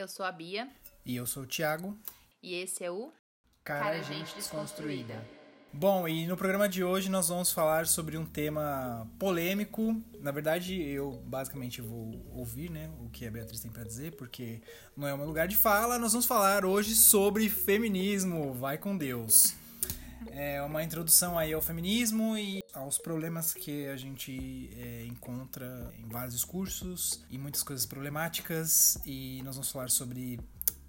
Eu sou a Bia. E eu sou o Thiago. E esse é o Cara, Cara Gente Desconstruída. Desconstruída. Bom, e no programa de hoje nós vamos falar sobre um tema polêmico. Na verdade, eu basicamente vou ouvir, né, o que a Beatriz tem para dizer, porque não é o meu lugar de fala. Nós vamos falar hoje sobre feminismo. Vai com Deus. É uma introdução aí ao feminismo e aos problemas que a gente é, encontra em vários discursos e muitas coisas problemáticas. E nós vamos falar sobre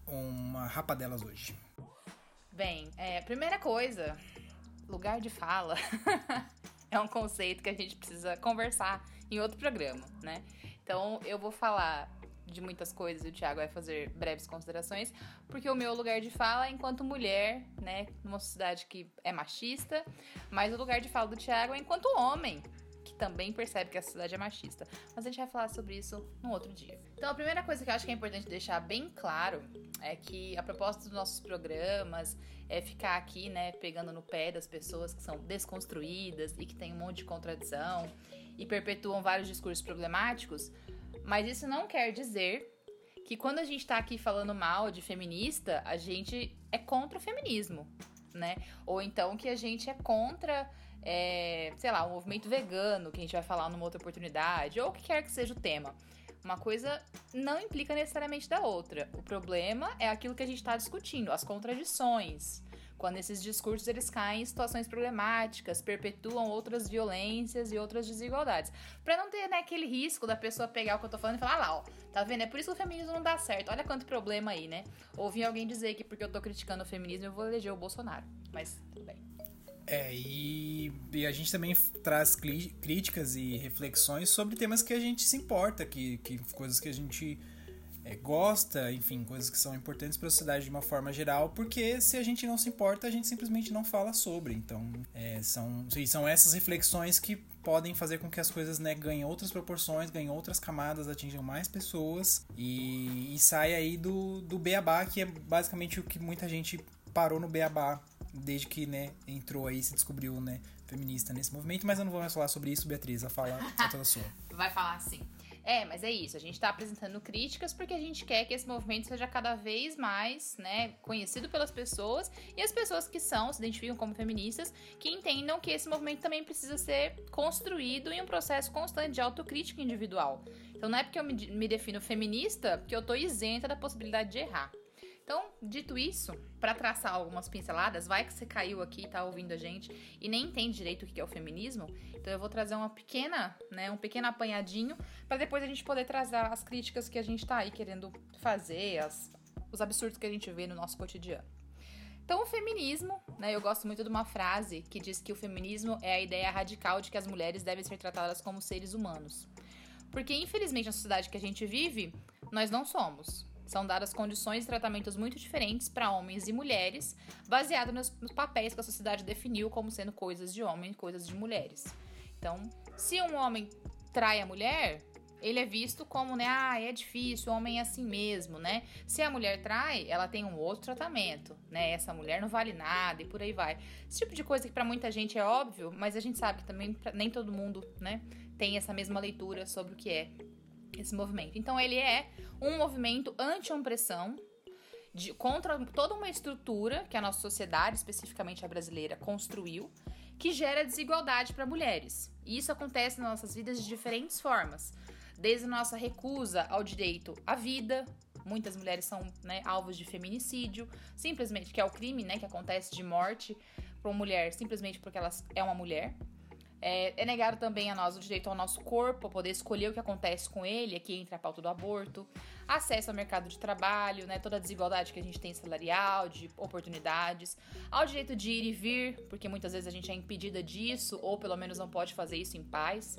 uma rapa delas hoje. Bem, é, primeira coisa, lugar de fala é um conceito que a gente precisa conversar em outro programa, né? Então eu vou falar de muitas coisas o Thiago vai fazer breves considerações, porque o meu lugar de fala é enquanto mulher, né, numa sociedade que é machista, mas o lugar de fala do Thiago é enquanto homem, que também percebe que a sociedade é machista. Mas a gente vai falar sobre isso num outro dia. Então, a primeira coisa que eu acho que é importante deixar bem claro é que a proposta dos nossos programas é ficar aqui, né, pegando no pé das pessoas que são desconstruídas e que têm um monte de contradição e perpetuam vários discursos problemáticos, mas isso não quer dizer que quando a gente tá aqui falando mal de feminista, a gente é contra o feminismo, né? Ou então que a gente é contra é, sei lá, o movimento vegano, que a gente vai falar numa outra oportunidade, ou o que quer que seja o tema. Uma coisa não implica necessariamente da outra. O problema é aquilo que a gente está discutindo, as contradições. Quando esses discursos eles caem em situações problemáticas, perpetuam outras violências e outras desigualdades. Para não ter né, aquele risco da pessoa pegar o que eu tô falando e falar, ah lá, ó, tá vendo? É por isso que o feminismo não dá certo. Olha quanto problema aí, né? Ouvi alguém dizer que porque eu tô criticando o feminismo eu vou eleger o Bolsonaro. Mas tudo bem. É, e, e, a gente também traz críticas e reflexões sobre temas que a gente se importa, que, que coisas que a gente é, gosta, enfim, coisas que são importantes para a sociedade de uma forma geral, porque se a gente não se importa, a gente simplesmente não fala sobre. Então, é, são, são essas reflexões que podem fazer com que as coisas né, ganhem outras proporções, ganhem outras camadas, atinjam mais pessoas e, e saia aí do, do beabá, que é basicamente o que muita gente parou no beabá desde que, né, entrou aí, se descobriu, né, feminista nesse movimento, mas eu não vou mais falar sobre isso, Beatriz, a fala é toda sua. Vai falar sim. É, mas é isso, a gente tá apresentando críticas porque a gente quer que esse movimento seja cada vez mais, né, conhecido pelas pessoas e as pessoas que são, se identificam como feministas, que entendam que esse movimento também precisa ser construído em um processo constante de autocrítica individual. Então não é porque eu me, me defino feminista que eu tô isenta da possibilidade de errar. Então, dito isso, para traçar algumas pinceladas, vai que você caiu aqui, tá ouvindo a gente e nem entende direito o que é o feminismo, então eu vou trazer uma pequena, né, um pequeno apanhadinho para depois a gente poder trazer as críticas que a gente tá aí querendo fazer, as, os absurdos que a gente vê no nosso cotidiano. Então, o feminismo, né, eu gosto muito de uma frase que diz que o feminismo é a ideia radical de que as mulheres devem ser tratadas como seres humanos. Porque, infelizmente, na sociedade que a gente vive, nós não somos. São dadas condições e tratamentos muito diferentes para homens e mulheres, baseado nos, nos, papéis que a sociedade definiu como sendo coisas de homem e coisas de mulheres. Então, se um homem trai a mulher, ele é visto como, né, ah, é difícil, o homem é assim mesmo, né? Se a mulher trai, ela tem um outro tratamento, né? Essa mulher não vale nada e por aí vai. Esse tipo de coisa que para muita gente é óbvio, mas a gente sabe que também nem todo mundo, né, tem essa mesma leitura sobre o que é esse movimento. Então ele é um movimento anti-opressão, contra toda uma estrutura que a nossa sociedade, especificamente a brasileira, construiu, que gera desigualdade para mulheres. E isso acontece nas nossas vidas de diferentes formas. Desde a nossa recusa ao direito à vida, muitas mulheres são né, alvos de feminicídio, simplesmente, que é o crime né, que acontece de morte para uma mulher simplesmente porque ela é uma mulher. É, é, negado também a nós o direito ao nosso corpo, a poder escolher o que acontece com ele, aqui entra a pauta do aborto, acesso ao mercado de trabalho, né, toda a desigualdade que a gente tem salarial, de oportunidades, ao direito de ir e vir, porque muitas vezes a gente é impedida disso, ou pelo menos não pode fazer isso em paz,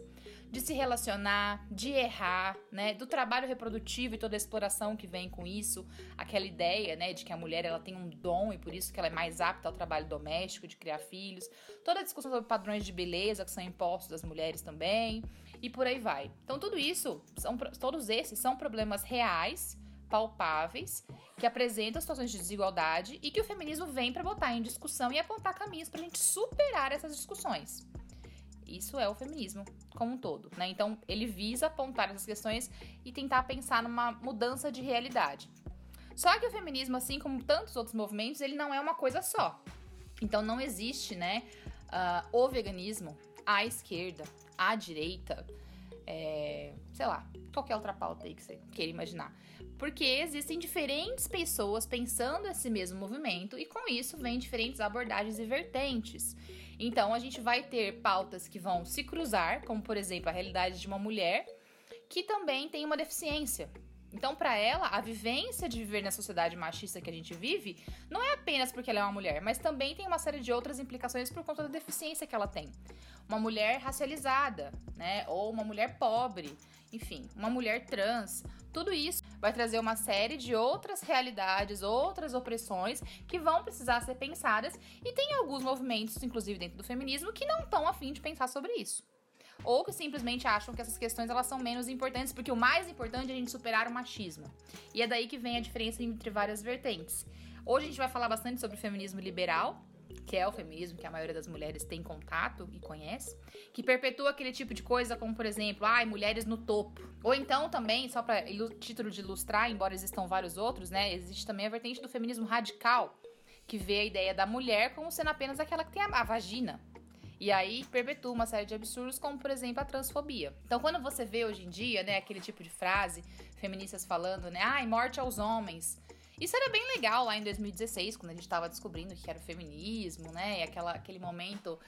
de se relacionar, de errar, né, do trabalho reprodutivo e toda a exploração que vem com isso, aquela ideia, né, de que a mulher ela tem um dom e por isso que ela é mais apta ao trabalho doméstico, de criar filhos, toda a discussão sobre padrões de beleza que são impostos às mulheres também, e por aí vai. Então tudo isso, são, todos esses são problemas reais, palpáveis, que apresentam situações de desigualdade e que o feminismo vem para botar em discussão e apontar caminhos para a gente superar essas discussões. Isso é o feminismo como um todo, né? Então, ele visa apontar essas questões e tentar pensar numa mudança de realidade. Só que o feminismo, assim como tantos outros movimentos, ele não é uma coisa só. Então não existe, né, uh, o veganismo à esquerda, à direita, é, sei lá, qualquer outra pauta aí que você queira imaginar. Porque existem diferentes pessoas pensando esse mesmo movimento e com isso vem diferentes abordagens e vertentes. Então a gente vai ter pautas que vão se cruzar, como por exemplo a realidade de uma mulher que também tem uma deficiência. Então, para ela, a vivência de viver na sociedade machista que a gente vive não é apenas porque ela é uma mulher, mas também tem uma série de outras implicações por conta da deficiência que ela tem. Uma mulher racializada, né? Ou uma mulher pobre, enfim, uma mulher trans. Tudo isso vai trazer uma série de outras realidades, outras opressões que vão precisar ser pensadas. E tem alguns movimentos, inclusive dentro do feminismo, que não estão afim de pensar sobre isso ou que simplesmente acham que essas questões elas são menos importantes, porque o mais importante é a gente superar o machismo. E é daí que vem a diferença entre várias vertentes. Hoje a gente vai falar bastante sobre o feminismo liberal, que é o feminismo que a maioria das mulheres tem contato e conhece, que perpetua aquele tipo de coisa como, por exemplo, ai, mulheres no topo. Ou então também, só para título de ilustrar, embora existam vários outros, né, existe também a vertente do feminismo radical, que vê a ideia da mulher como sendo apenas aquela que tem a, a vagina, e aí perpetua uma série de absurdos, como por exemplo a transfobia. Então, quando você vê hoje em dia, né, aquele tipo de frase, feministas falando, né, ai, morte aos homens. Isso era bem legal lá em 2016, quando a gente estava descobrindo o que era o feminismo, né, e aquela, aquele momento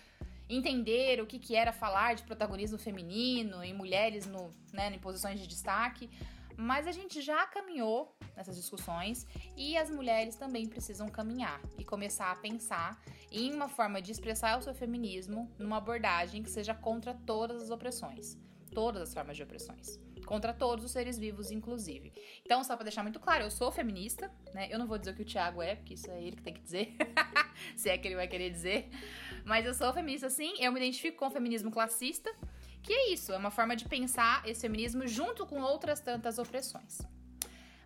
entender o que, que era falar de protagonismo feminino e mulheres no, né, em posições de destaque. Mas a gente já caminhou nessas discussões e as mulheres também precisam caminhar e começar a pensar em uma forma de expressar o seu feminismo numa abordagem que seja contra todas as opressões, todas as formas de opressões. Contra todos os seres vivos, inclusive. Então, só pra deixar muito claro, eu sou feminista, né? Eu não vou dizer o que o Thiago é, porque isso é ele que tem que dizer. Se é que ele vai querer dizer. Mas eu sou feminista, sim. Eu me identifico com o feminismo classista que é isso, é uma forma de pensar esse feminismo junto com outras tantas opressões.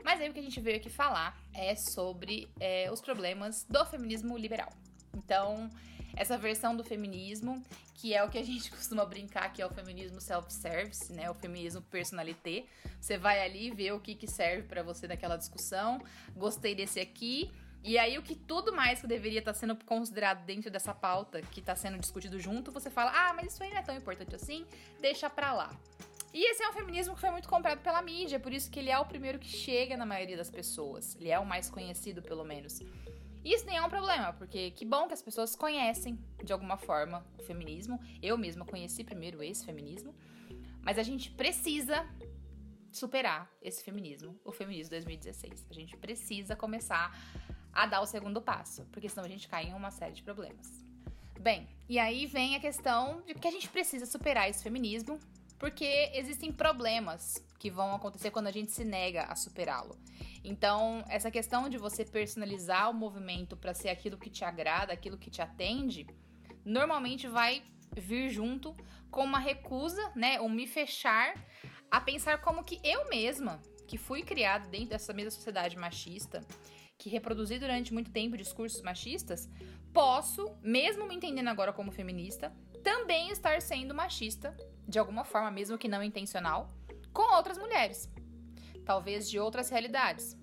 Mas aí o que a gente veio aqui falar é sobre é, os problemas do feminismo liberal. Então, essa versão do feminismo, que é o que a gente costuma brincar que é o feminismo self-service, né? O feminismo personalité. Você vai ali ver o que, que serve para você naquela discussão. Gostei desse aqui e aí, o que tudo mais que deveria estar tá sendo considerado dentro dessa pauta que está sendo discutido junto, você fala, ah, mas isso aí não é tão importante assim, deixa pra lá. E esse é um feminismo que foi muito comprado pela mídia, por isso que ele é o primeiro que chega na maioria das pessoas. Ele é o mais conhecido, pelo menos. E isso nem é um problema, porque que bom que as pessoas conhecem, de alguma forma, o feminismo. Eu mesma conheci primeiro esse feminismo. Mas a gente precisa superar esse feminismo, o feminismo 2016. A gente precisa começar a dar o segundo passo, porque senão a gente cai em uma série de problemas. Bem, e aí vem a questão de que a gente precisa superar esse feminismo, porque existem problemas que vão acontecer quando a gente se nega a superá-lo. Então, essa questão de você personalizar o movimento para ser aquilo que te agrada, aquilo que te atende, normalmente vai vir junto com uma recusa, né, um me fechar a pensar como que eu mesma, que fui criada dentro dessa mesma sociedade machista, que reproduzi durante muito tempo discursos machistas, posso, mesmo me entendendo agora como feminista, também estar sendo machista, de alguma forma, mesmo que não intencional, com outras mulheres, talvez de outras realidades.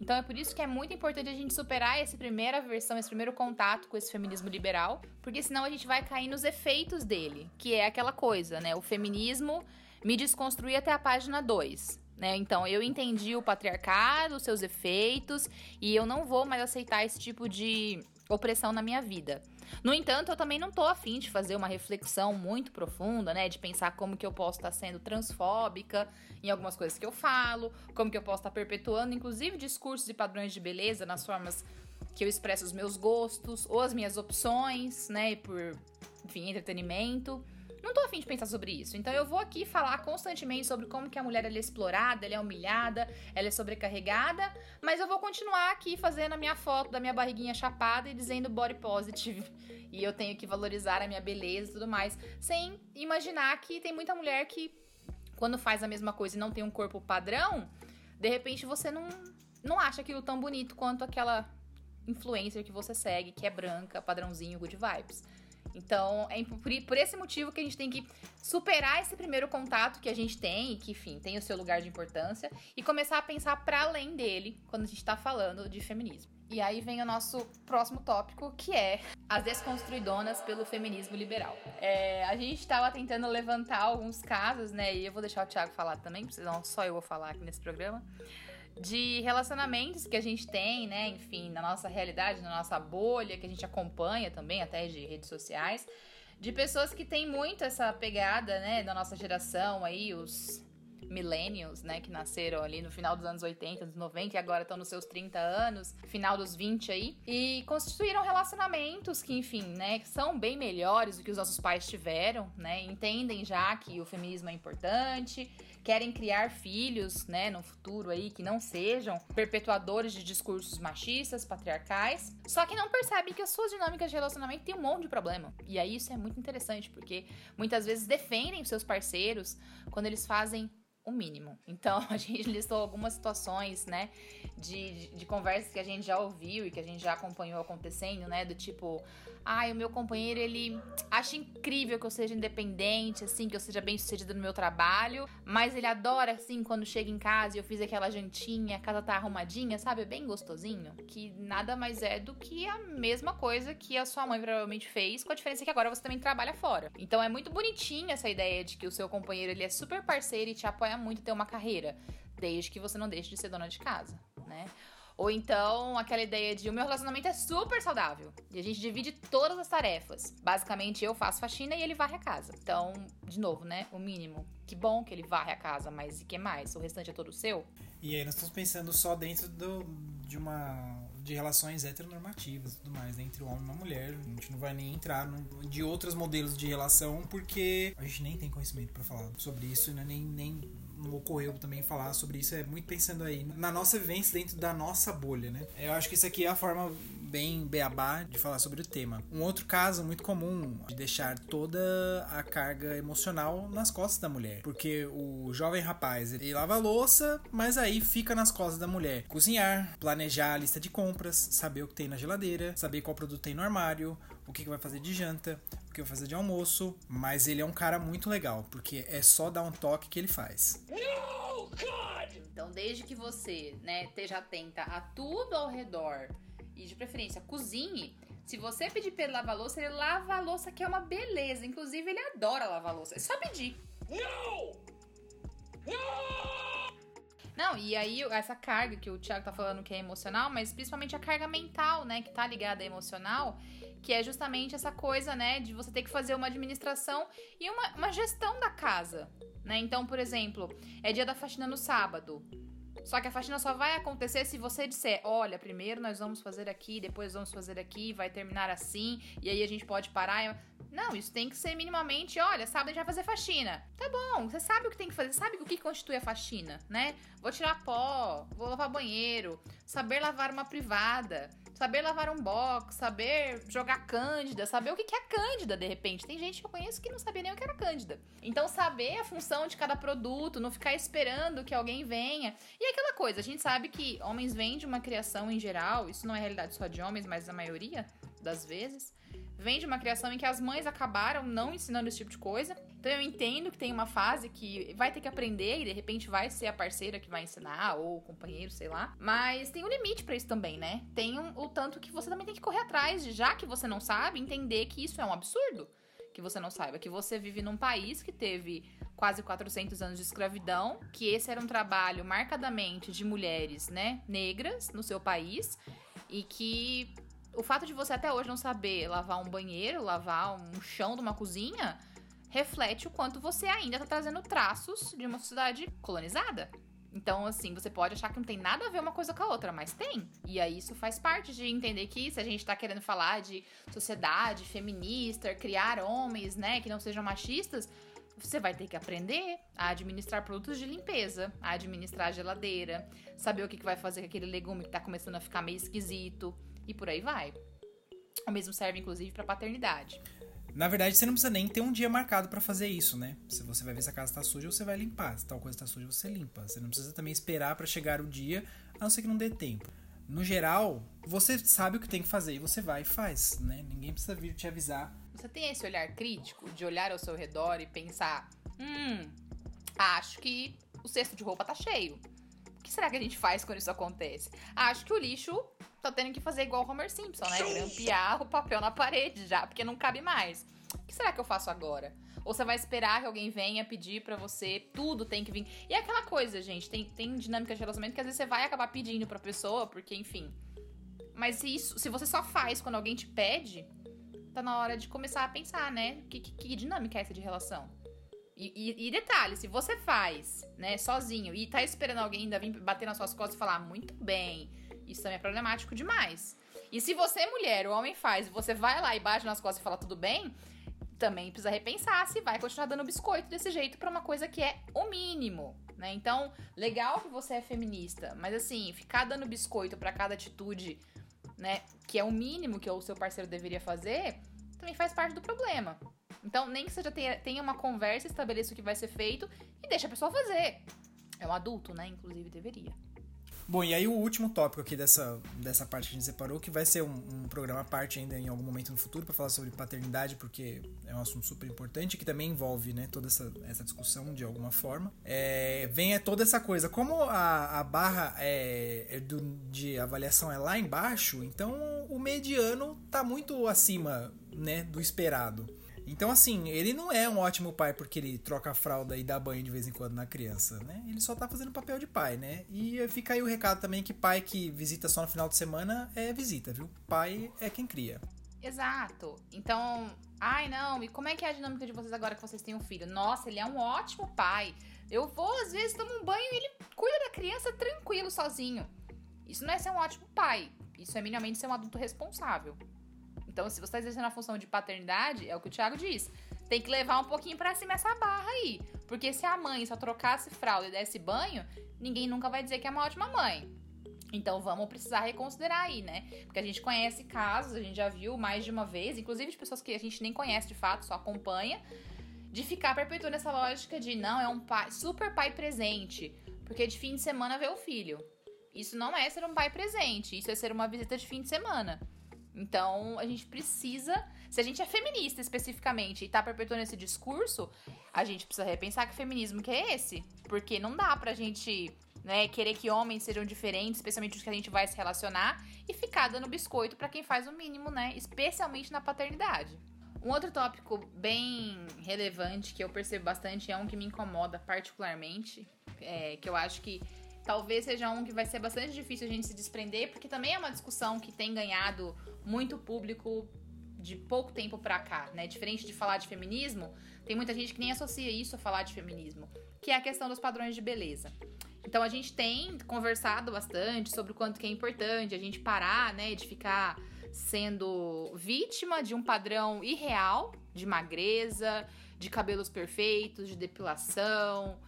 Então é por isso que é muito importante a gente superar essa primeira versão, esse primeiro contato com esse feminismo liberal, porque senão a gente vai cair nos efeitos dele, que é aquela coisa, né? O feminismo me desconstruir até a página 2. Né? Então, eu entendi o patriarcado, os seus efeitos, e eu não vou mais aceitar esse tipo de opressão na minha vida. No entanto, eu também não tô afim de fazer uma reflexão muito profunda, né? De pensar como que eu posso estar sendo transfóbica em algumas coisas que eu falo, como que eu posso estar perpetuando, inclusive, discursos e padrões de beleza nas formas que eu expresso os meus gostos ou as minhas opções, né? Por, enfim, entretenimento. Não tô afim de pensar sobre isso. Então eu vou aqui falar constantemente sobre como que a mulher é explorada, ela é humilhada, ela é sobrecarregada, mas eu vou continuar aqui fazendo a minha foto da minha barriguinha chapada e dizendo body positive. E eu tenho que valorizar a minha beleza e tudo mais, sem imaginar que tem muita mulher que quando faz a mesma coisa e não tem um corpo padrão, de repente você não não acha aquilo tão bonito quanto aquela influencer que você segue, que é branca, padrãozinho, good vibes. Então, é por esse motivo que a gente tem que superar esse primeiro contato que a gente tem, e que, enfim, tem o seu lugar de importância, e começar a pensar para além dele quando a gente está falando de feminismo. E aí vem o nosso próximo tópico, que é as desconstruidonas pelo feminismo liberal. É, a gente estava tentando levantar alguns casos, né? E eu vou deixar o Thiago falar também, senão só eu vou falar aqui nesse programa de relacionamentos que a gente tem, né? Enfim, na nossa realidade, na nossa bolha, que a gente acompanha também, até de redes sociais, de pessoas que têm muito essa pegada, né, da nossa geração aí, os millennials, né, que nasceram ali no final dos anos 80, dos 90 e agora estão nos seus 30 anos, final dos 20 aí, e constituíram relacionamentos que, enfim, né, são bem melhores do que os nossos pais tiveram, né, entendem já que o feminismo é importante, querem criar filhos, né, no futuro aí que não sejam perpetuadores de discursos machistas, patriarcais, só que não percebem que as suas dinâmicas de relacionamento têm um monte de problema. E aí isso é muito interessante, porque muitas vezes defendem os seus parceiros quando eles fazem o mínimo. Então, a gente listou algumas situações, né, de, de, de, conversas que a gente já ouviu e que a gente já acompanhou acontecendo, né, do tipo, ai, o meu companheiro, ele acha incrível que eu seja independente, assim, que eu seja bem sucedida no meu trabalho, mas ele adora, assim, quando chega em casa e eu fiz aquela jantinha, a casa tá arrumadinha, sabe, bem gostosinho, que nada mais é do que a mesma coisa que a sua mãe provavelmente fez, com a diferença que agora você também trabalha fora. Então, é muito bonitinha essa ideia de que o seu companheiro, ele é super parceiro e te apoia muito ter uma carreira, desde que você não deixe de ser dona de casa, né? Ou então aquela ideia de o meu relacionamento é super saudável e a gente divide todas as tarefas. Basicamente eu faço faxina e ele varre a casa. Então, de novo, né? O mínimo. Que bom que ele varre a casa, mas e que mais? O restante é todo seu? E aí nós estamos pensando só dentro do, de uma de relações heteronormativas e tudo mais, né? entre um homem e uma mulher. A gente não vai nem entrar no, de outros modelos de relação, porque a gente nem tem conhecimento para falar sobre isso, né? nem, nem não ocorreu também falar sobre isso, é muito pensando aí na nossa vivência dentro da nossa bolha, né? Eu acho que isso aqui é a forma bem beabá de falar sobre o tema. Um outro caso muito comum de deixar toda a carga emocional nas costas da mulher, porque o jovem rapaz ele lava a louça, mas aí fica nas costas da mulher cozinhar, planejar a lista de compras, saber o que tem na geladeira, saber qual produto tem no armário, o que vai fazer de janta, o que vai fazer de almoço, mas ele é um cara muito legal, porque é só dar um toque que ele faz. Então, desde que você, né, esteja atenta a tudo ao redor e de preferência cozinhe, se você pedir pra ele lavar louça, ele lava a louça que é uma beleza. Inclusive, ele adora lavar louça. É só pedir. Não! Não! Não, e aí essa carga que o Thiago tá falando que é emocional, mas principalmente a carga mental, né, que tá ligada à emocional, que é justamente essa coisa, né, de você ter que fazer uma administração e uma, uma gestão da casa, né? Então, por exemplo, é dia da faxina no sábado. Só que a faxina só vai acontecer se você disser: olha, primeiro nós vamos fazer aqui, depois vamos fazer aqui, vai terminar assim, e aí a gente pode parar. Não, isso tem que ser minimamente: olha, sábado a gente vai fazer faxina. Tá bom, você sabe o que tem que fazer, sabe o que constitui a faxina, né? Vou tirar pó, vou lavar banheiro, saber lavar uma privada saber lavar um box, saber jogar cândida, saber o que é cândida de repente. Tem gente que eu conheço que não sabia nem o que era cândida. Então, saber a função de cada produto, não ficar esperando que alguém venha. E aquela coisa, a gente sabe que homens vêm de uma criação em geral, isso não é realidade só de homens, mas a maioria das vezes vem de uma criação em que as mães acabaram não ensinando esse tipo de coisa. Então eu entendo que tem uma fase que vai ter que aprender e de repente vai ser a parceira que vai ensinar ou o companheiro, sei lá. Mas tem um limite para isso também, né? Tem um, o tanto que você também tem que correr atrás de, já que você não sabe, entender que isso é um absurdo. Que você não saiba que você vive num país que teve quase 400 anos de escravidão, que esse era um trabalho marcadamente de mulheres, né, negras no seu país e que o fato de você até hoje não saber lavar um banheiro, lavar um chão de uma cozinha, reflete o quanto você ainda está trazendo traços de uma sociedade colonizada. Então, assim, você pode achar que não tem nada a ver uma coisa com a outra, mas tem. E aí isso faz parte de entender que se a gente tá querendo falar de sociedade feminista, criar homens, né, que não sejam machistas, você vai ter que aprender a administrar produtos de limpeza, a administrar a geladeira, saber o que, vai fazer com aquele legume que tá começando a ficar meio esquisito e por aí vai. O mesmo serve, inclusive, para paternidade. Na verdade, você não precisa nem ter um dia marcado para fazer isso, né? Se você vai ver se a casa tá suja, você vai limpar. Se tal coisa tá suja, você limpa. Você não precisa também esperar para chegar o dia, a não ser que não dê tempo. No geral, você sabe o que tem que fazer e você vai e faz, né? Ninguém precisa vir te avisar Você tem esse olhar crítico de olhar ao seu redor e pensar: hum, acho que o cesto de roupa tá cheio. Que será que a gente faz quando isso acontece? Acho que o lixo tá tendo que fazer igual o Homer Simpson, né? Grampear o papel na parede já, porque não cabe mais. O que será que eu faço agora? Ou você vai esperar que alguém venha pedir para você, tudo tem que vir. E é aquela coisa, gente, tem, tem dinâmica de relacionamento que às vezes você vai acabar pedindo pra pessoa, porque, enfim. Mas isso, se você só faz quando alguém te pede, tá na hora de começar a pensar, né? Que, que, que dinâmica é essa de relação? E, e, e, detalhe, se você faz, né, sozinho e tá esperando alguém ainda vir bater nas suas costas e falar, muito bem, isso também é problemático demais. E se você, mulher, o homem faz, e você vai lá e bate nas costas e fala tudo bem, também precisa repensar se vai continuar dando biscoito desse jeito para uma coisa que é o mínimo, né? Então, legal que você é feminista, mas assim, ficar dando biscoito para cada atitude, né, que é o mínimo que o seu parceiro deveria fazer, também faz parte do problema. Então, nem que seja tenha, tenha uma conversa, estabeleça o que vai ser feito e deixa a pessoa fazer. É um adulto, né? Inclusive deveria. Bom, e aí o último tópico aqui dessa, dessa parte que a gente separou, que vai ser um, um programa à parte ainda em algum momento no futuro para falar sobre paternidade, porque é um assunto super importante que também envolve né, toda essa, essa discussão de alguma forma. É, vem é toda essa coisa. Como a, a barra é, é do, de avaliação é lá embaixo, então o mediano tá muito acima né, do esperado. Então, assim, ele não é um ótimo pai porque ele troca a fralda e dá banho de vez em quando na criança, né? Ele só tá fazendo papel de pai, né? E fica aí o recado também que pai que visita só no final de semana é visita, viu? Pai é quem cria. Exato. Então, ai não, e como é que é a dinâmica de vocês agora que vocês têm um filho? Nossa, ele é um ótimo pai. Eu vou, às vezes, tomo um banho e ele cuida da criança tranquilo, sozinho. Isso não é ser um ótimo pai. Isso é minimamente ser um adulto responsável. Então, se você está exercendo a função de paternidade, é o que o Thiago diz. Tem que levar um pouquinho para cima essa barra aí. Porque se a mãe só trocasse fralda e desse banho, ninguém nunca vai dizer que é uma ótima mãe. Então vamos precisar reconsiderar aí, né? Porque a gente conhece casos, a gente já viu mais de uma vez, inclusive de pessoas que a gente nem conhece de fato, só acompanha, de ficar perpetuando essa lógica de não, é um pai, super pai presente, porque de fim de semana vê o filho. Isso não é ser um pai presente, isso é ser uma visita de fim de semana. Então, a gente precisa. Se a gente é feminista especificamente e tá perpetuando esse discurso, a gente precisa repensar que feminismo que é esse. Porque não dá pra gente né, querer que homens sejam diferentes, especialmente os que a gente vai se relacionar, e ficar dando biscoito para quem faz o mínimo, né? Especialmente na paternidade. Um outro tópico bem relevante que eu percebo bastante é um que me incomoda particularmente, é, que eu acho que talvez seja um que vai ser bastante difícil a gente se desprender, porque também é uma discussão que tem ganhado muito público de pouco tempo pra cá, né? Diferente de falar de feminismo, tem muita gente que nem associa isso a falar de feminismo, que é a questão dos padrões de beleza. Então a gente tem conversado bastante sobre o quanto que é importante a gente parar, né, de ficar sendo vítima de um padrão irreal de magreza, de cabelos perfeitos, de depilação,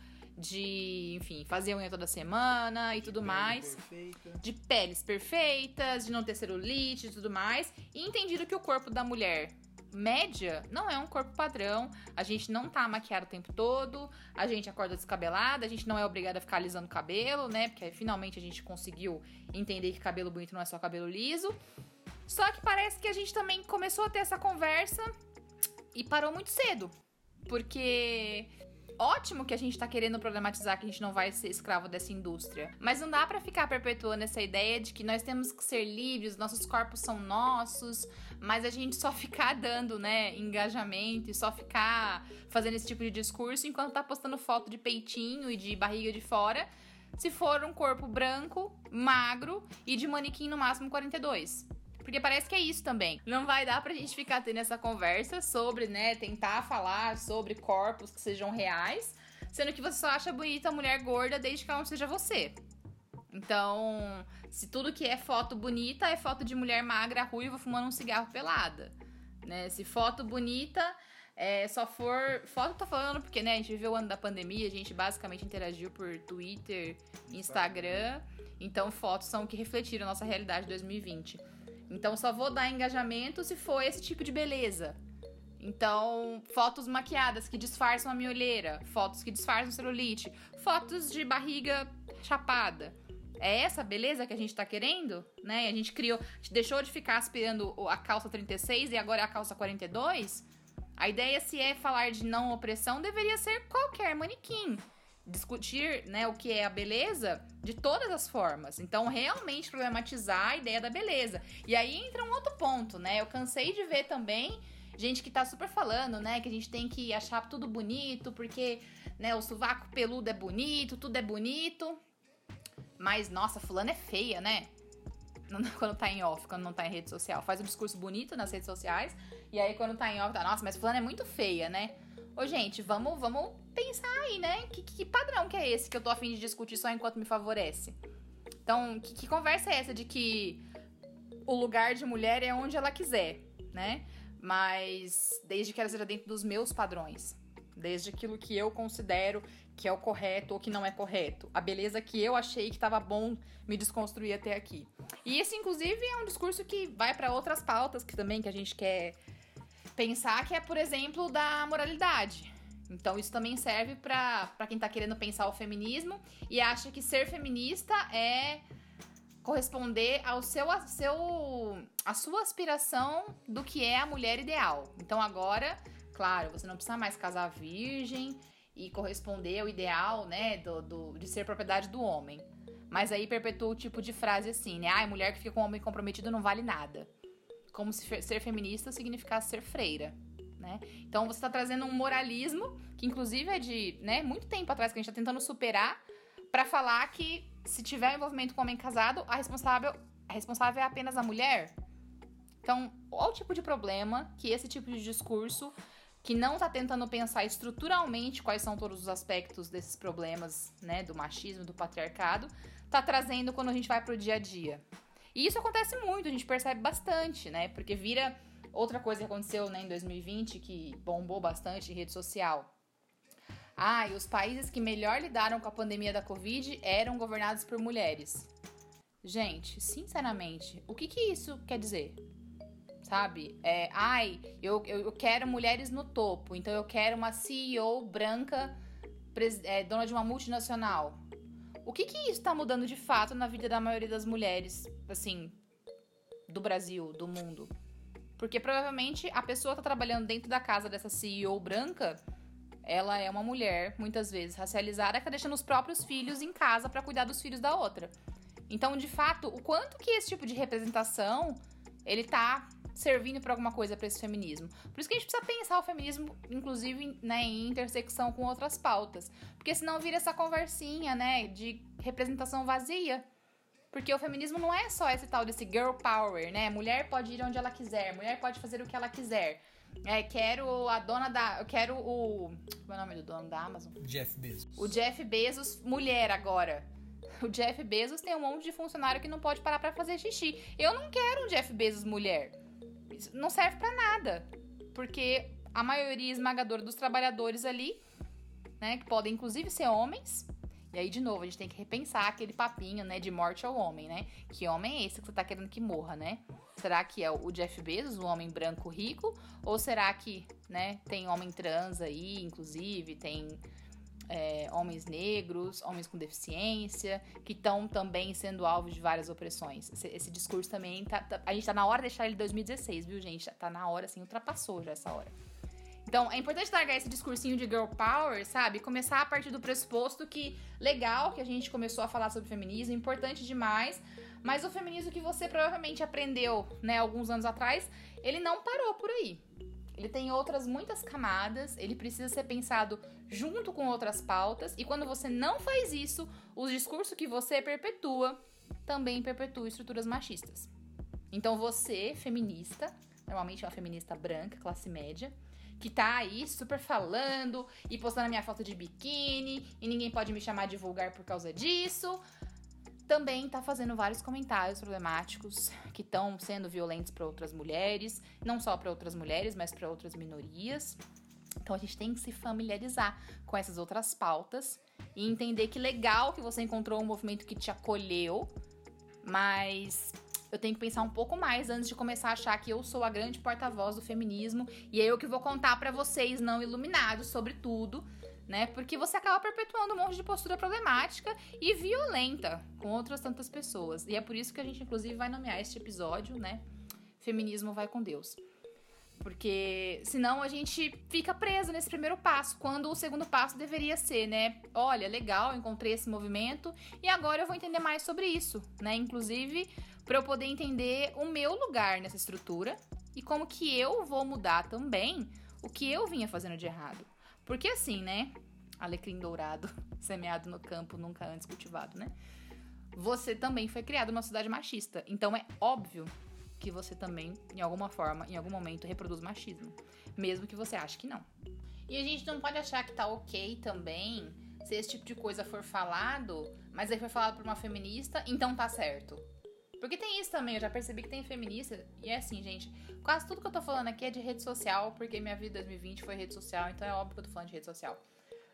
de, enfim, fazer unha toda semana e de tudo mais. Perfeita. De peles perfeitas, de não ter celulite e tudo mais. E entendido que o corpo da mulher média não é um corpo padrão. A gente não tá maquiado o tempo todo, a gente acorda descabelada, a gente não é obrigada a ficar alisando o cabelo, né? Porque finalmente a gente conseguiu entender que cabelo bonito não é só cabelo liso. Só que parece que a gente também começou a ter essa conversa e parou muito cedo. Porque ótimo que a gente tá querendo problematizar que a gente não vai ser escravo dessa indústria. Mas não dá para ficar perpetuando essa ideia de que nós temos que ser livres, nossos corpos são nossos, mas a gente só ficar dando, né, engajamento e só ficar fazendo esse tipo de discurso enquanto tá postando foto de peitinho e de barriga de fora. Se for um corpo branco, magro e de manequim no máximo 42. Porque parece que é isso também. Não vai dar pra gente ficar tendo essa conversa sobre, né, tentar falar sobre corpos que sejam reais, sendo que você só acha bonita a mulher gorda desde que ela não seja você. Então, se tudo que é foto bonita é foto de mulher magra, ruiva, fumando um cigarro pelada. Né? Se foto bonita é, só for. Foto tô falando porque, né, a gente viveu o ano da pandemia, a gente basicamente interagiu por Twitter, Instagram. Então, fotos são o que refletiram a nossa realidade de 2020. Então só vou dar engajamento se for esse tipo de beleza. Então, fotos maquiadas que disfarçam a minha olheira, fotos que disfarçam celulite, fotos de barriga chapada. É essa beleza que a gente tá querendo? Né? A gente criou, a gente deixou de ficar aspirando a calça 36 e agora é a calça 42? A ideia, se é falar de não opressão, deveria ser qualquer manequim. Discutir né, o que é a beleza de todas as formas. Então, realmente problematizar a ideia da beleza. E aí entra um outro ponto, né? Eu cansei de ver também gente que tá super falando, né, que a gente tem que achar tudo bonito, porque, né, o sovaco peludo é bonito, tudo é bonito. Mas, nossa, fulano é feia, né? Quando tá em off, quando não tá em rede social. Faz um discurso bonito nas redes sociais, e aí quando tá em off, tá, nossa, mas fulano é muito feia, né? Ô, gente, vamos, vamos pensar aí, né? Que, que padrão que é esse que eu tô afim de discutir só enquanto me favorece? Então, que, que conversa é essa de que o lugar de mulher é onde ela quiser, né? Mas desde que ela seja dentro dos meus padrões. Desde aquilo que eu considero que é o correto ou que não é correto. A beleza que eu achei que estava bom me desconstruir até aqui. E esse, inclusive, é um discurso que vai para outras pautas que também que a gente quer pensar, que é, por exemplo, da moralidade. Então, isso também serve para quem tá querendo pensar o feminismo e acha que ser feminista é corresponder ao seu, ao seu a sua aspiração do que é a mulher ideal. Então, agora, claro, você não precisa mais casar virgem e corresponder ao ideal, né, do, do, de ser propriedade do homem. Mas aí perpetua o tipo de frase assim, né? Ah, mulher que fica com homem comprometido não vale nada como se ser feminista significasse ser freira. Né? Então você está trazendo um moralismo que inclusive é de né, muito tempo atrás que a gente está tentando superar para falar que se tiver envolvimento com homem casado, a responsável, a responsável é apenas a mulher. Então, olha o tipo de problema que esse tipo de discurso que não está tentando pensar estruturalmente quais são todos os aspectos desses problemas, né, do machismo, do patriarcado, está trazendo quando a gente vai para o dia a dia. E isso acontece muito, a gente percebe bastante, né? Porque vira outra coisa que aconteceu né, em 2020 que bombou bastante em rede social. Ah, e os países que melhor lidaram com a pandemia da Covid eram governados por mulheres. Gente, sinceramente, o que, que isso quer dizer? Sabe? É, ai, eu, eu, eu quero mulheres no topo, então eu quero uma CEO branca, é, dona de uma multinacional. O que que isso tá mudando de fato na vida da maioria das mulheres, assim, do Brasil, do mundo? Porque provavelmente a pessoa tá trabalhando dentro da casa dessa CEO branca, ela é uma mulher, muitas vezes racializada, que tá deixando os próprios filhos em casa para cuidar dos filhos da outra. Então, de fato, o quanto que esse tipo de representação ele tá servindo para alguma coisa para esse feminismo. Por isso que a gente precisa pensar o feminismo, inclusive, né, em intersecção com outras pautas. Porque senão vira essa conversinha, né, de representação vazia. Porque o feminismo não é só esse tal desse girl power, né? Mulher pode ir onde ela quiser, mulher pode fazer o que ela quiser. É, quero a dona da. Eu quero o. Como é o nome do dono da Amazon? Jeff Bezos. O Jeff Bezos, mulher agora. O Jeff Bezos tem um monte de funcionário que não pode parar para fazer xixi. Eu não quero um Jeff Bezos mulher não serve para nada. Porque a maioria esmagadora dos trabalhadores ali, né, que podem inclusive ser homens, e aí, de novo, a gente tem que repensar aquele papinho, né, de morte ao homem, né? Que homem é esse que você tá querendo que morra, né? Será que é o Jeff Bezos, o homem branco rico? Ou será que, né, tem homem trans aí, inclusive, tem é, homens negros, homens com deficiência, que estão também sendo alvos de várias opressões. Esse, esse discurso também tá, tá, A gente tá na hora de deixar ele em 2016, viu, gente? Tá na hora, assim, ultrapassou já essa hora. Então, é importante largar esse discursinho de girl power, sabe? Começar a partir do pressuposto que legal que a gente começou a falar sobre feminismo, importante demais, mas o feminismo que você provavelmente aprendeu, né, alguns anos atrás, ele não parou por aí. Ele tem outras muitas camadas, ele precisa ser pensado junto com outras pautas, e quando você não faz isso, o discurso que você perpetua também perpetua estruturas machistas. Então você, feminista, normalmente é uma feminista branca, classe média, que tá aí super falando e postando a minha foto de biquíni e ninguém pode me chamar de vulgar por causa disso também está fazendo vários comentários problemáticos que estão sendo violentos para outras mulheres, não só para outras mulheres, mas para outras minorias. Então a gente tem que se familiarizar com essas outras pautas e entender que legal que você encontrou um movimento que te acolheu, mas eu tenho que pensar um pouco mais antes de começar a achar que eu sou a grande porta-voz do feminismo e é eu que vou contar para vocês não iluminados sobre tudo né? Porque você acaba perpetuando um monte de postura problemática e violenta com outras tantas pessoas. E é por isso que a gente, inclusive, vai nomear este episódio, né? Feminismo vai com Deus. Porque senão a gente fica preso nesse primeiro passo, quando o segundo passo deveria ser, né? Olha, legal, encontrei esse movimento e agora eu vou entender mais sobre isso, né? Inclusive, para eu poder entender o meu lugar nessa estrutura e como que eu vou mudar também o que eu vinha fazendo de errado. Porque assim, né? Alecrim dourado, semeado no campo, nunca antes cultivado, né? Você também foi criado numa sociedade machista. Então é óbvio que você também, em alguma forma, em algum momento, reproduz machismo. Mesmo que você ache que não. E a gente não pode achar que tá ok também se esse tipo de coisa for falado, mas aí foi falado por uma feminista, então tá certo. Porque tem isso também, eu já percebi que tem feminista, e é assim, gente, quase tudo que eu tô falando aqui é de rede social, porque minha vida 2020 foi rede social, então é óbvio que eu tô falando de rede social.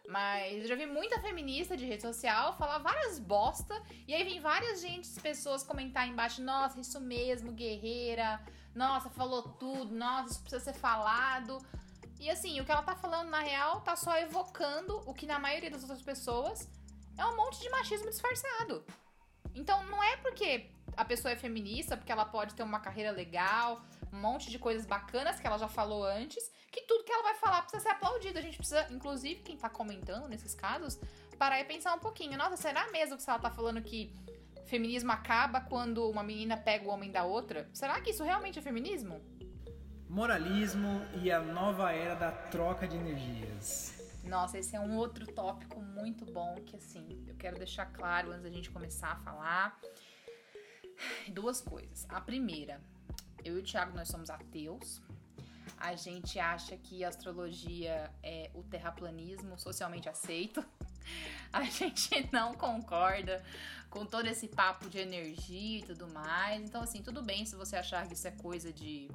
Mas eu já vi muita feminista de rede social falar várias bosta. E aí vem várias gente, pessoas comentar embaixo: nossa, isso mesmo, guerreira. Nossa, falou tudo. Nossa, isso precisa ser falado. E assim, o que ela tá falando na real tá só evocando o que na maioria das outras pessoas é um monte de machismo disfarçado. Então não é porque a pessoa é feminista, porque ela pode ter uma carreira legal, um monte de coisas bacanas que ela já falou antes, que tudo que ela vai falar precisa ser aplaudido. A gente precisa, inclusive, quem tá comentando nesses casos, parar e pensar um pouquinho. Nossa, será mesmo que se ela tá falando que feminismo acaba quando uma menina pega o homem da outra? Será que isso realmente é feminismo? Moralismo e a nova era da troca de energias. Nossa, esse é um outro tópico muito bom que assim, eu quero deixar claro antes da gente começar a falar. Duas coisas. A primeira, eu e o Thiago nós somos ateus, a gente acha que a astrologia é o terraplanismo socialmente aceito. A gente não concorda com todo esse papo de energia e tudo mais. Então, assim, tudo bem se você achar que isso é coisa de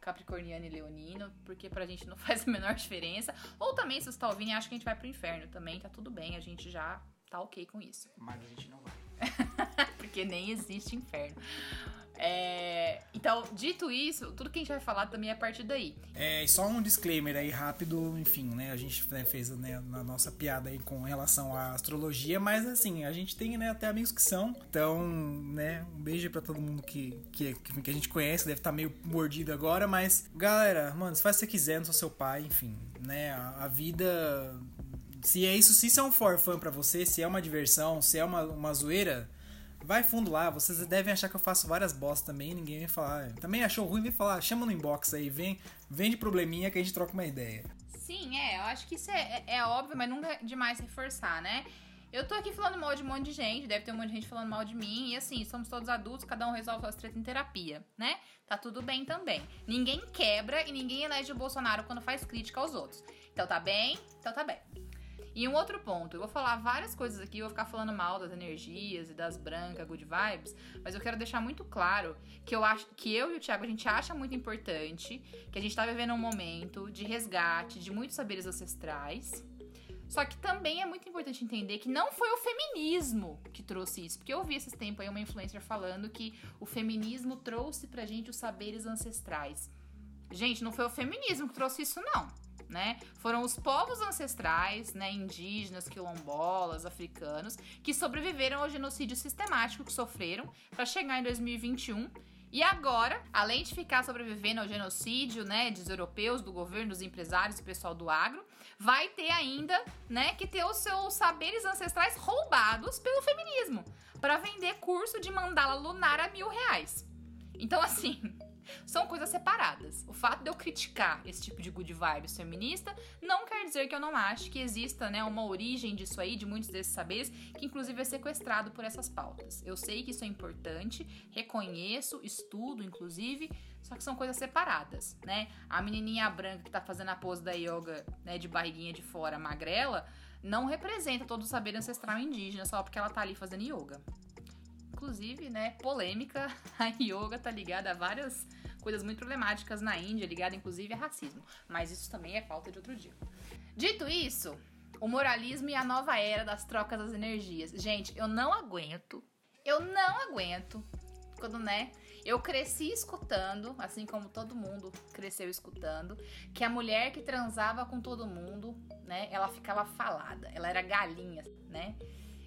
capricorniano e leonino, porque pra gente não faz a menor diferença. Ou também, se você tá ouvindo e acha que a gente vai pro inferno também, tá tudo bem, a gente já tá ok com isso. Mas a gente não vai. porque nem existe inferno. É, então, dito isso, tudo que a gente vai falar também é a partir daí. É, só um disclaimer aí rápido, enfim, né? A gente né, fez né, na nossa piada aí com relação à astrologia, mas assim, a gente tem né, até amigos que são. Então, né, um beijo para todo mundo que, que, que a gente conhece, deve estar tá meio mordido agora, mas galera, mano, se faz o que você quiser, não sou seu pai, enfim, né? A, a vida. Se é isso, se isso é um for fun pra você, se é uma diversão, se é uma, uma zoeira Vai fundo lá, vocês devem achar que eu faço várias bostas também, ninguém vem falar. Também achou ruim, vem falar, chama no inbox aí, vem, vem de probleminha que a gente troca uma ideia. Sim, é, eu acho que isso é, é, é óbvio, mas nunca é demais reforçar, né? Eu tô aqui falando mal de um monte de gente, deve ter um monte de gente falando mal de mim, e assim, somos todos adultos, cada um resolve suas tretas em terapia, né? Tá tudo bem também. Ninguém quebra e ninguém elege o Bolsonaro quando faz crítica aos outros. Então tá bem? Então tá bem. E um outro ponto, eu vou falar várias coisas aqui, eu vou ficar falando mal das energias e das brancas, good vibes, mas eu quero deixar muito claro que eu acho que eu e o Thiago a gente acha muito importante que a gente tá vivendo um momento de resgate de muitos saberes ancestrais. Só que também é muito importante entender que não foi o feminismo que trouxe isso. Porque eu ouvi esses tempos aí uma influencer falando que o feminismo trouxe pra gente os saberes ancestrais. Gente, não foi o feminismo que trouxe isso, não né? Foram os povos ancestrais, né, indígenas, quilombolas, africanos, que sobreviveram ao genocídio sistemático que sofreram para chegar em 2021 e agora, além de ficar sobrevivendo ao genocídio, né, dos europeus, do governo, dos empresários, do pessoal do agro, vai ter ainda, né, que ter os seus saberes ancestrais roubados pelo feminismo para vender curso de mandala lunar a mil reais. Então, assim, são coisas separadas. O fato de eu criticar esse tipo de good vibes feminista não quer dizer que eu não acho que exista né, uma origem disso aí, de muitos desses saberes, que inclusive é sequestrado por essas pautas. Eu sei que isso é importante, reconheço, estudo, inclusive, só que são coisas separadas, né? A menininha branca que tá fazendo a pose da yoga, né, de barriguinha de fora, magrela, não representa todo o saber ancestral indígena só porque ela tá ali fazendo yoga inclusive, né, polêmica, a yoga tá ligada a várias coisas muito problemáticas na Índia, ligada inclusive a racismo. Mas isso também é falta de outro dia. Dito isso, o moralismo e a nova era das trocas das energias. Gente, eu não aguento. Eu não aguento quando, né? Eu cresci escutando, assim como todo mundo cresceu escutando, que a mulher que transava com todo mundo, né, ela ficava falada, ela era galinha, né?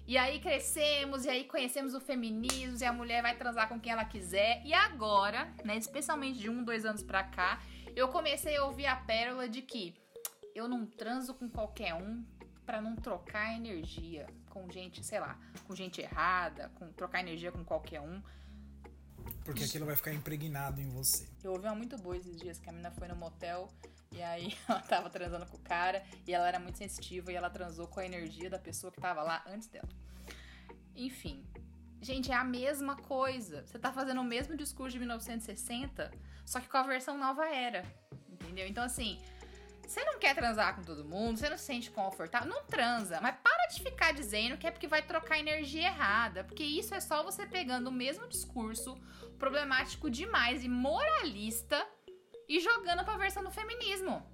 E aí crescemos, e aí conhecemos o feminismo, e a mulher vai transar com quem ela quiser. E agora, né, especialmente de um, dois anos pra cá, eu comecei a ouvir a pérola de que eu não transo com qualquer um para não trocar energia com gente, sei lá, com gente errada, com trocar energia com qualquer um. Porque aquilo vai ficar impregnado em você. Eu ouvi uma muito boa esses dias que a menina foi no motel e aí ela tava transando com o cara e ela era muito sensitiva e ela transou com a energia da pessoa que tava lá antes dela. Enfim. Gente, é a mesma coisa. Você tá fazendo o mesmo discurso de 1960, só que com a versão nova era. Entendeu? Então, assim, você não quer transar com todo mundo, você não se sente confortável, não transa. Mas para de ficar dizendo que é porque vai trocar energia errada. Porque isso é só você pegando o mesmo discurso problemático demais e moralista e jogando pra versão do feminismo.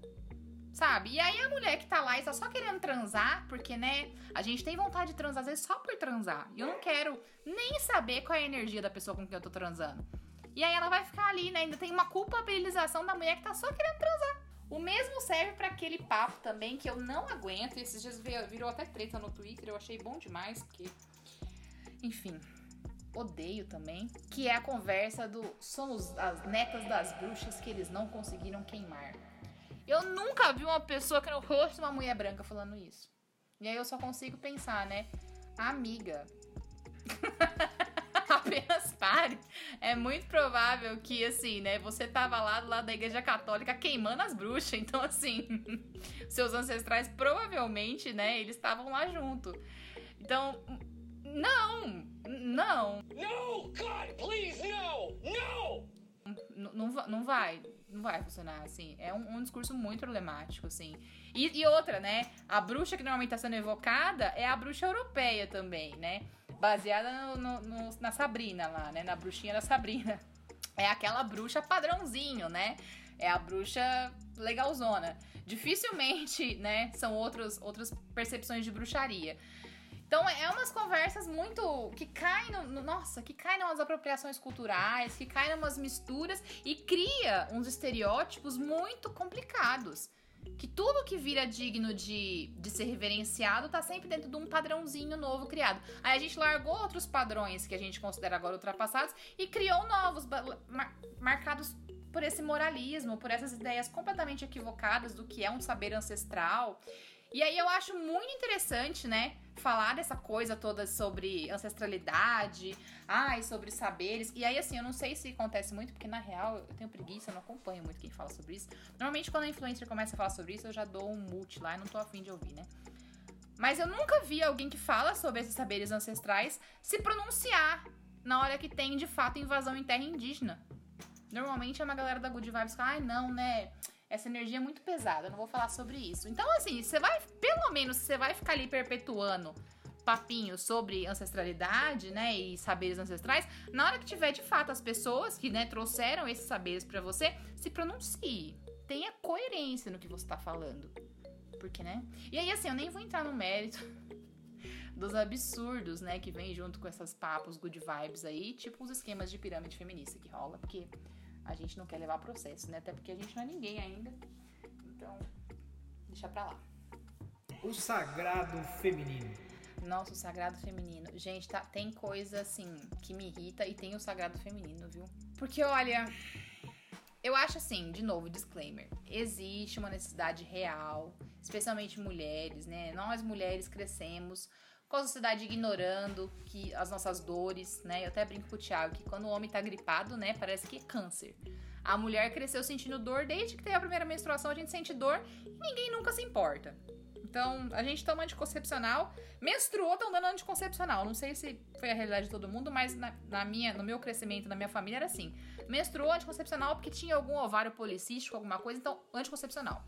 Sabe? E aí a mulher que tá lá e tá só querendo transar, porque, né, a gente tem vontade de transar às vezes só por transar. E eu não quero nem saber qual é a energia da pessoa com quem eu tô transando. E aí ela vai ficar ali, né? Ainda tem uma culpabilização da mulher que tá só querendo transar. O mesmo serve para aquele papo também que eu não aguento. Esses dias virou até treta no Twitter, eu achei bom demais, porque. Enfim, odeio também. Que é a conversa do. Somos as netas das bruxas que eles não conseguiram queimar. Eu nunca vi uma pessoa que no rosto de uma mulher branca falando isso. E aí eu só consigo pensar, né? Amiga. apenas pare. É muito provável que, assim, né, você tava lá do lado da igreja católica queimando as bruxas. Então, assim, seus ancestrais provavelmente, né, eles estavam lá junto. Então, não, não. No, God, please, no, no! Não, não, não vai, não vai funcionar, assim. É um, um discurso muito problemático, assim. E, e, outra, né? A bruxa que normalmente tá sendo evocada é a bruxa europeia também, né? baseada no, no, na Sabrina lá, né? Na bruxinha da Sabrina. É aquela bruxa padrãozinho, né? É a bruxa legalzona. Dificilmente, né, são outros, outras percepções de bruxaria. Então é umas conversas muito. que caem no, no, Nossa, que caem umas apropriações culturais, que caem umas misturas e cria uns estereótipos muito complicados que tudo que vira digno de, de ser reverenciado tá sempre dentro de um padrãozinho novo criado. Aí a gente largou outros padrões que a gente considera agora ultrapassados e criou novos, mar, marcados por esse moralismo, por essas ideias completamente equivocadas do que é um saber ancestral. E aí eu acho muito interessante, né, falar dessa coisa toda sobre ancestralidade, ai, sobre saberes. E aí, assim, eu não sei se acontece muito, porque na real eu tenho preguiça, eu não acompanho muito quem fala sobre isso. Normalmente, quando a influencer começa a falar sobre isso, eu já dou um mute lá e não tô afim de ouvir, né? Mas eu nunca vi alguém que fala sobre esses saberes ancestrais se pronunciar na hora que tem de fato invasão em terra indígena. Normalmente é uma galera da Good Vibes que, ai, não, né? Essa energia é muito pesada, eu não vou falar sobre isso. Então, assim, você vai, pelo menos, você vai ficar ali perpetuando papinho sobre ancestralidade, né, e saberes ancestrais, na hora que tiver de fato as pessoas que, né, trouxeram esses saberes para você, se pronuncie. Tenha coerência no que você tá falando. Porque, né? E aí, assim, eu nem vou entrar no mérito dos absurdos, né, que vem junto com essas papos good vibes aí, tipo os esquemas de pirâmide feminista que rola, porque a gente não quer levar processo, né? Até porque a gente não é ninguém ainda. Então, deixa pra lá. O sagrado feminino. Nossa, o sagrado feminino. Gente, tá, tem coisa assim que me irrita e tem o sagrado feminino, viu? Porque olha, eu acho assim, de novo, disclaimer. Existe uma necessidade real, especialmente mulheres, né? Nós mulheres crescemos com a sociedade ignorando que as nossas dores, né? Eu até brinco com o Thiago que quando o homem tá gripado, né, parece que é câncer. A mulher cresceu sentindo dor desde que teve a primeira menstruação, a gente sente dor e ninguém nunca se importa. Então, a gente toma anticoncepcional, menstruou, estão dando anticoncepcional. Não sei se foi a realidade de todo mundo, mas na, na, minha, no meu crescimento, na minha família, era assim. Menstruou anticoncepcional porque tinha algum ovário policístico, alguma coisa, então anticoncepcional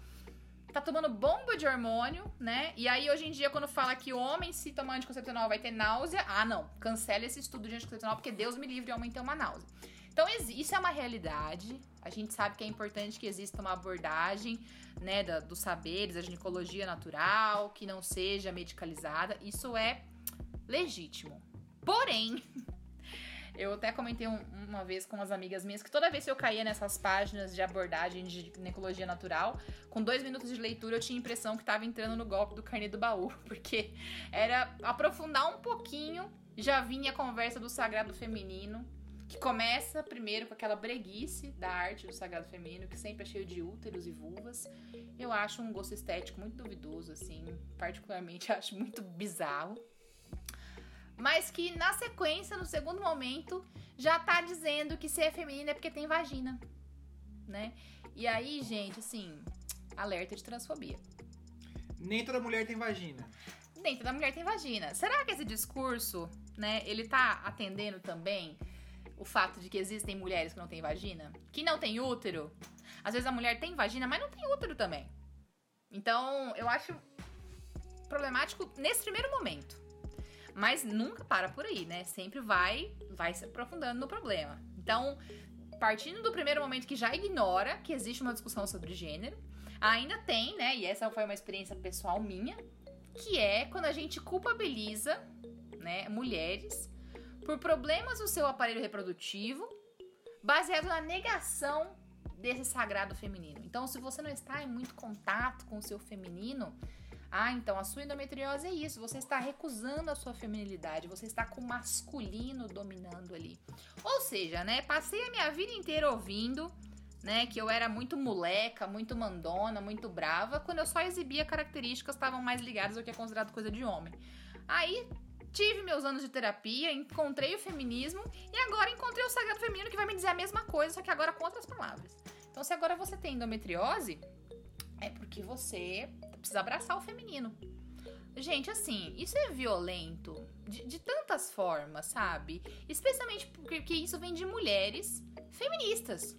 tá tomando bomba de hormônio, né? E aí, hoje em dia, quando fala que homem, se tomar anticoncepcional, vai ter náusea, ah, não, cancela esse estudo de anticoncepcional, porque Deus me livre, homem ter uma náusea. Então, isso é uma realidade. A gente sabe que é importante que exista uma abordagem, né, da, dos saberes, da ginecologia natural, que não seja medicalizada. Isso é legítimo. Porém, Eu até comentei um- uma vez com umas amigas minhas que toda vez que eu caía nessas páginas de abordagem de ginecologia natural, com dois minutos de leitura eu tinha a impressão que tava entrando no golpe do carnê do baú, porque era aprofundar um pouquinho, já vinha a conversa do sagrado feminino, que começa primeiro com aquela breguice da arte do sagrado feminino, que sempre é cheio de úteros e vulvas. Eu acho um gosto estético muito duvidoso, assim, particularmente acho muito bizarro. Mas que na sequência, no segundo momento, já tá dizendo que ser feminina é porque tem vagina, né? E aí, gente, assim, alerta de transfobia. Nem toda mulher tem vagina. Dentro da mulher tem vagina. Será que esse discurso, né, ele tá atendendo também o fato de que existem mulheres que não têm vagina? Que não tem útero? Às vezes a mulher tem vagina, mas não tem útero também. Então, eu acho problemático nesse primeiro momento. Mas nunca para por aí, né? Sempre vai, vai se aprofundando no problema. Então, partindo do primeiro momento que já ignora que existe uma discussão sobre gênero, ainda tem, né? E essa foi uma experiência pessoal minha, que é quando a gente culpabiliza, né, mulheres por problemas no seu aparelho reprodutivo, baseado na negação desse sagrado feminino. Então, se você não está em muito contato com o seu feminino, ah, então a sua endometriose é isso. Você está recusando a sua feminilidade, você está com o masculino dominando ali. Ou seja, né, passei a minha vida inteira ouvindo, né, que eu era muito moleca, muito mandona, muito brava, quando eu só exibia características que estavam mais ligadas ao que é considerado coisa de homem. Aí tive meus anos de terapia, encontrei o feminismo e agora encontrei o sagrado feminino que vai me dizer a mesma coisa, só que agora com outras palavras. Então, se agora você tem endometriose, é porque você precisa abraçar o feminino. Gente, assim, isso é violento de, de tantas formas, sabe? Especialmente porque isso vem de mulheres feministas.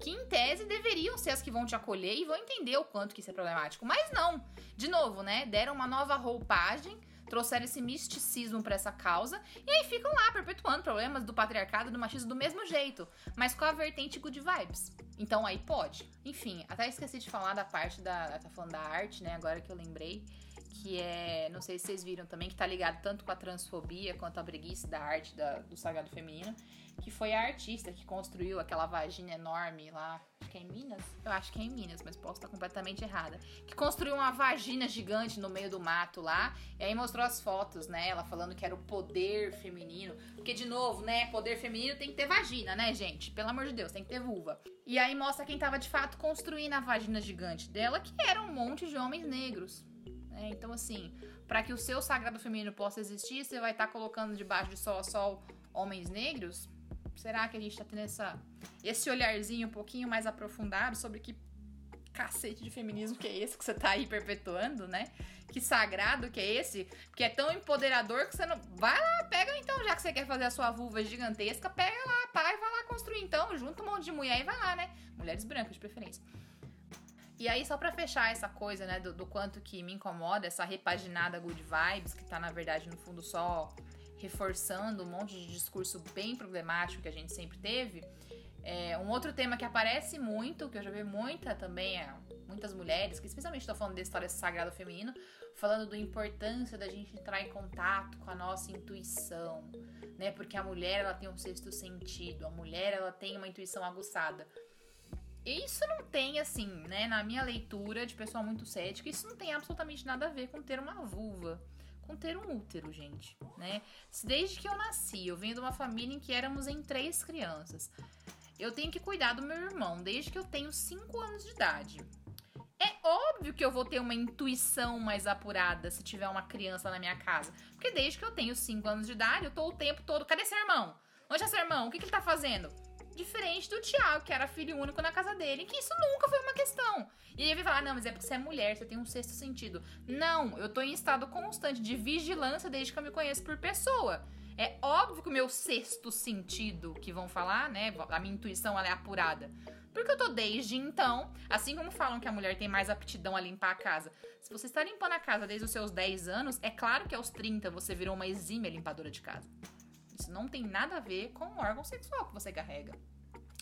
Que em tese deveriam ser as que vão te acolher e vão entender o quanto que isso é problemático. Mas não. De novo, né? Deram uma nova roupagem, trouxeram esse misticismo pra essa causa e aí ficam lá perpetuando problemas do patriarcado do machismo do mesmo jeito, mas com a vertente good vibes. Então aí pode. Enfim, até esqueci de falar da parte da. Tá falando da arte, né? Agora que eu lembrei. Que é. Não sei se vocês viram também, que tá ligado tanto com a transfobia quanto a preguiça da arte da- do sagrado feminino. Que foi a artista que construiu aquela vagina enorme lá. Acho que é em Minas? Eu acho que é em Minas, mas posso estar completamente errada. Que construiu uma vagina gigante no meio do mato lá. E aí mostrou as fotos, né? Ela falando que era o poder feminino. Porque, de novo, né? Poder feminino tem que ter vagina, né, gente? Pelo amor de Deus, tem que ter vulva. E aí mostra quem tava de fato construindo a vagina gigante dela, que era um monte de homens negros. né? Então, assim, para que o seu sagrado feminino possa existir, você vai estar colocando debaixo de sol a sol homens negros? Será que a gente tá tendo essa, esse olharzinho um pouquinho mais aprofundado sobre que cacete de feminismo que é esse que você tá aí perpetuando, né? Que sagrado que é esse? Que é tão empoderador que você não. Vai lá, pega então, já que você quer fazer a sua vulva gigantesca, pega lá, pai, vai lá construir então, junta um monte de mulher e vai lá, né? Mulheres brancas, de preferência. E aí, só pra fechar essa coisa, né, do, do quanto que me incomoda, essa repaginada good vibes, que tá, na verdade, no fundo, só reforçando um monte de discurso bem problemático que a gente sempre teve. É, um outro tema que aparece muito, que eu já vi muita também, é, muitas mulheres, que especialmente estou falando da história sagrada feminino, falando da importância da gente entrar em contato com a nossa intuição, né? Porque a mulher ela tem um sexto sentido, a mulher ela tem uma intuição aguçada. E isso não tem, assim, né, na minha leitura de pessoa muito cética, isso não tem absolutamente nada a ver com ter uma vulva, com ter um útero, gente, né? Desde que eu nasci, eu venho de uma família em que éramos em três crianças. Eu tenho que cuidar do meu irmão desde que eu tenho 5 anos de idade. É óbvio que eu vou ter uma intuição mais apurada se tiver uma criança na minha casa. Porque desde que eu tenho 5 anos de idade, eu tô o tempo todo. Cadê seu irmão? Onde é seu irmão? O que, que ele tá fazendo? Diferente do Tiago, que era filho único na casa dele, que isso nunca foi uma questão. E ele vai falar: não, mas é porque você é mulher, você tem um sexto sentido. Não, eu tô em estado constante de vigilância desde que eu me conheço por pessoa. É óbvio que o meu sexto sentido, que vão falar, né? A minha intuição ela é apurada. Porque eu tô desde então, assim como falam que a mulher tem mais aptidão a limpar a casa. Se você está limpando a casa desde os seus 10 anos, é claro que aos 30 você virou uma exímia limpadora de casa. Isso não tem nada a ver com o órgão sexual que você carrega.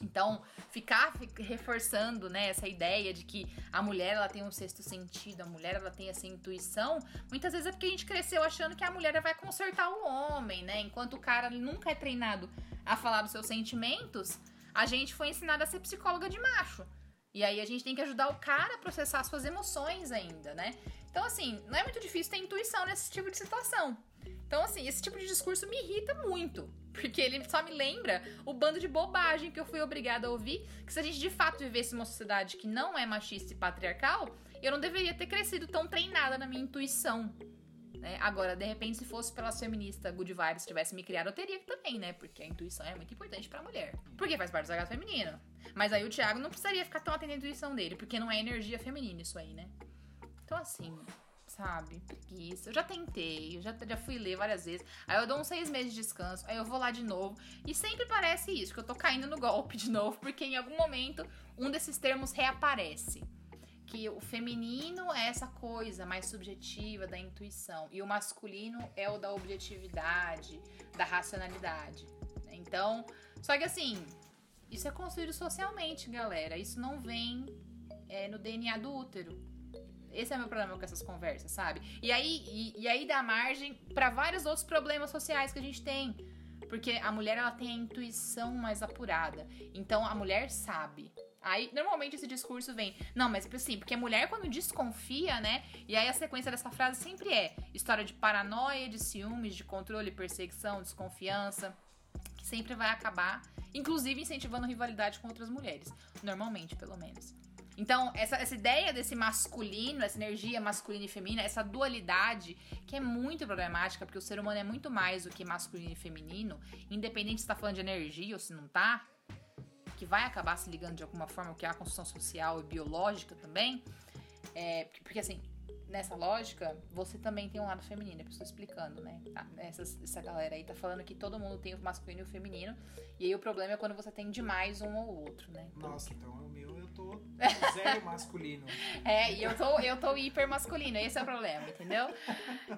Então, ficar reforçando, né, essa ideia de que a mulher ela tem um sexto sentido, a mulher ela tem essa intuição, muitas vezes é porque a gente cresceu achando que a mulher vai consertar o homem, né? Enquanto o cara nunca é treinado a falar dos seus sentimentos, a gente foi ensinado a ser psicóloga de macho. E aí a gente tem que ajudar o cara a processar suas emoções ainda, né? Então, assim, não é muito difícil ter intuição nesse tipo de situação. Então, assim, esse tipo de discurso me irrita muito. Porque ele só me lembra o bando de bobagem que eu fui obrigada a ouvir. Que se a gente de fato vivesse uma sociedade que não é machista e patriarcal, eu não deveria ter crescido tão treinada na minha intuição. Né? Agora, de repente, se fosse pela feminista Good Vibes tivesse me criado, eu teria também, né? Porque a intuição é muito importante pra mulher. Porque faz parte do sagrado feminino. Mas aí o Thiago não precisaria ficar tão atento à intuição dele, porque não é energia feminina isso aí, né? Então, assim, sabe? Preguiça. Eu já tentei, eu já, já fui ler várias vezes. Aí eu dou uns seis meses de descanso, aí eu vou lá de novo. E sempre parece isso, que eu tô caindo no golpe de novo, porque em algum momento um desses termos reaparece. Que o feminino é essa coisa mais subjetiva da intuição. E o masculino é o da objetividade, da racionalidade. Então, só que assim, isso é construído socialmente, galera. Isso não vem é, no DNA do útero. Esse é o meu problema com essas conversas, sabe? E aí, e, e aí dá margem para vários outros problemas sociais que a gente tem. Porque a mulher ela tem a intuição mais apurada. Então a mulher sabe. Aí, normalmente esse discurso vem, não, mas tipo assim, porque a mulher quando desconfia, né? E aí a sequência dessa frase sempre é história de paranoia, de ciúmes, de controle, perseguição, desconfiança, que sempre vai acabar, inclusive incentivando rivalidade com outras mulheres, normalmente, pelo menos. Então, essa, essa ideia desse masculino, essa energia masculina e feminina, essa dualidade, que é muito problemática, porque o ser humano é muito mais do que masculino e feminino, independente se tá falando de energia ou se não tá, que vai acabar se ligando de alguma forma, que é a construção social e biológica também. É, porque assim, nessa lógica, você também tem um lado feminino, é eu estou explicando, né? Tá, essa, essa galera aí tá falando que todo mundo tem o masculino e o feminino, e aí o problema é quando você tem demais um ou outro, né? Então, Nossa, então o meu eu tô zero masculino. é, e eu tô, eu tô hiper masculino, esse é o problema, entendeu?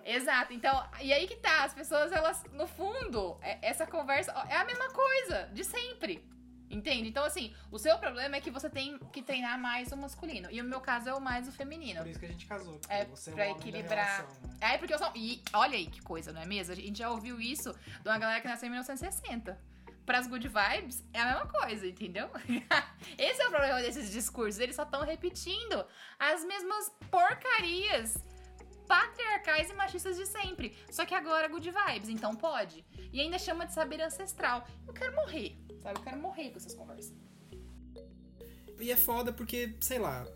Exato, então, e aí que tá, as pessoas, elas, no fundo, é, essa conversa é a mesma coisa, de sempre. Entende? Então, assim, o seu problema é que você tem que treinar mais o masculino. E o meu caso é o mais o feminino. Por isso que a gente casou. É, você é pra é equilibrar. Relação, né? É, porque eu sou. E olha aí que coisa, não é mesmo? A gente já ouviu isso de uma galera que nasceu em 1960 pras good vibes, é a mesma coisa, entendeu? Esse é o problema desses discursos. Eles só estão repetindo as mesmas porcarias patriarcais e machistas de sempre. Só que agora good vibes, então pode. E ainda chama de saber ancestral. Eu quero morrer. Sabe? Eu quero morrer com essas conversas. E é foda porque, sei lá,